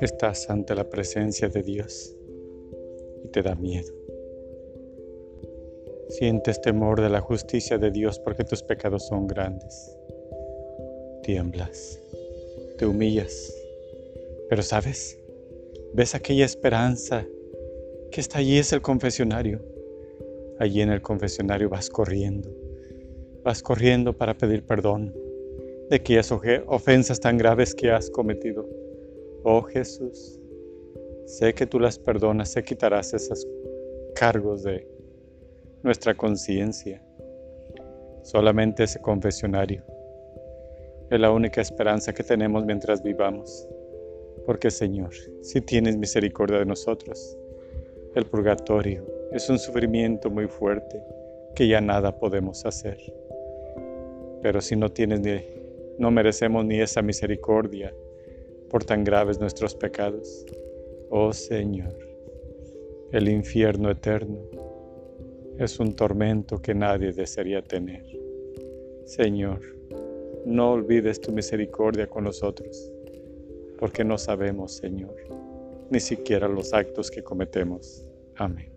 Estás ante la presencia de Dios y te da miedo. Sientes temor de la justicia de Dios porque tus pecados son grandes. Tiemblas, te humillas, pero sabes, ves aquella esperanza que está allí, es el confesionario. Allí en el confesionario vas corriendo, vas corriendo para pedir perdón de aquellas ofensas tan graves que has cometido Oh Jesús, sé que tú las perdonas, sé quitarás esos cargos de nuestra conciencia. Solamente ese confesionario es la única esperanza que tenemos mientras vivamos. Porque Señor, si tienes misericordia de nosotros, el purgatorio es un sufrimiento muy fuerte que ya nada podemos hacer. Pero si no tienes ni, no merecemos ni esa misericordia, por tan graves nuestros pecados. Oh Señor, el infierno eterno es un tormento que nadie desearía tener. Señor, no olvides tu misericordia con nosotros, porque no sabemos, Señor, ni siquiera los actos que cometemos. Amén.